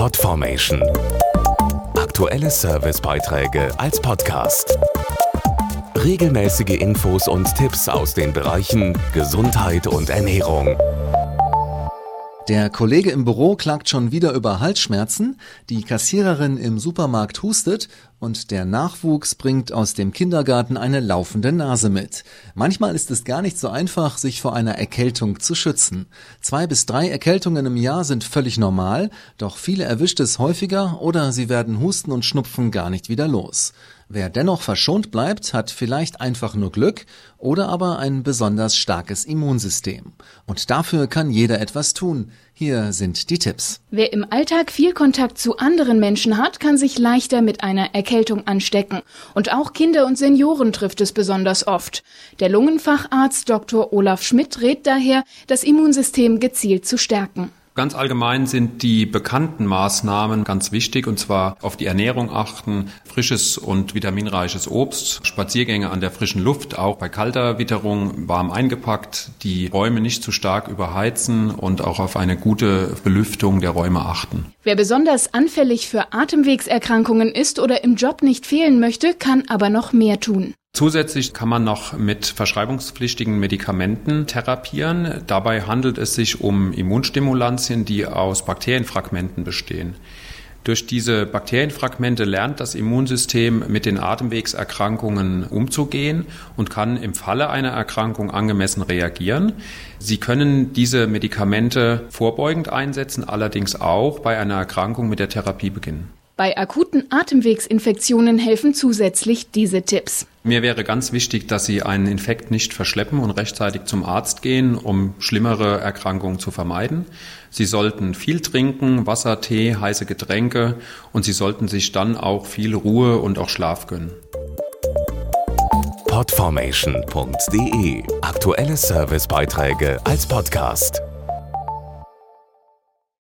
Podformation. Aktuelle Servicebeiträge als Podcast. Regelmäßige Infos und Tipps aus den Bereichen Gesundheit und Ernährung. Der Kollege im Büro klagt schon wieder über Halsschmerzen, die Kassiererin im Supermarkt hustet und der Nachwuchs bringt aus dem Kindergarten eine laufende Nase mit. Manchmal ist es gar nicht so einfach, sich vor einer Erkältung zu schützen. Zwei bis drei Erkältungen im Jahr sind völlig normal, doch viele erwischt es häufiger oder sie werden Husten und Schnupfen gar nicht wieder los. Wer dennoch verschont bleibt, hat vielleicht einfach nur Glück oder aber ein besonders starkes Immunsystem. Und dafür kann jeder etwas tun. Hier sind die Tipps. Wer im Alltag viel Kontakt zu anderen Menschen hat, kann sich leichter mit einer Erkältung anstecken. Und auch Kinder und Senioren trifft es besonders oft. Der Lungenfacharzt Dr. Olaf Schmidt rät daher, das Immunsystem gezielt zu stärken. Ganz allgemein sind die bekannten Maßnahmen ganz wichtig, und zwar auf die Ernährung achten, frisches und vitaminreiches Obst, Spaziergänge an der frischen Luft, auch bei kalter Witterung warm eingepackt, die Räume nicht zu stark überheizen und auch auf eine gute Belüftung der Räume achten. Wer besonders anfällig für Atemwegserkrankungen ist oder im Job nicht fehlen möchte, kann aber noch mehr tun. Zusätzlich kann man noch mit verschreibungspflichtigen Medikamenten therapieren. Dabei handelt es sich um Immunstimulantien, die aus Bakterienfragmenten bestehen. Durch diese Bakterienfragmente lernt das Immunsystem mit den Atemwegserkrankungen umzugehen und kann im Falle einer Erkrankung angemessen reagieren. Sie können diese Medikamente vorbeugend einsetzen, allerdings auch bei einer Erkrankung mit der Therapie beginnen. Bei akuten Atemwegsinfektionen helfen zusätzlich diese Tipps. Mir wäre ganz wichtig, dass Sie einen Infekt nicht verschleppen und rechtzeitig zum Arzt gehen, um schlimmere Erkrankungen zu vermeiden. Sie sollten viel trinken, Wasser, Tee, heiße Getränke und Sie sollten sich dann auch viel Ruhe und auch Schlaf gönnen. Podformation.de Aktuelle Servicebeiträge als Podcast.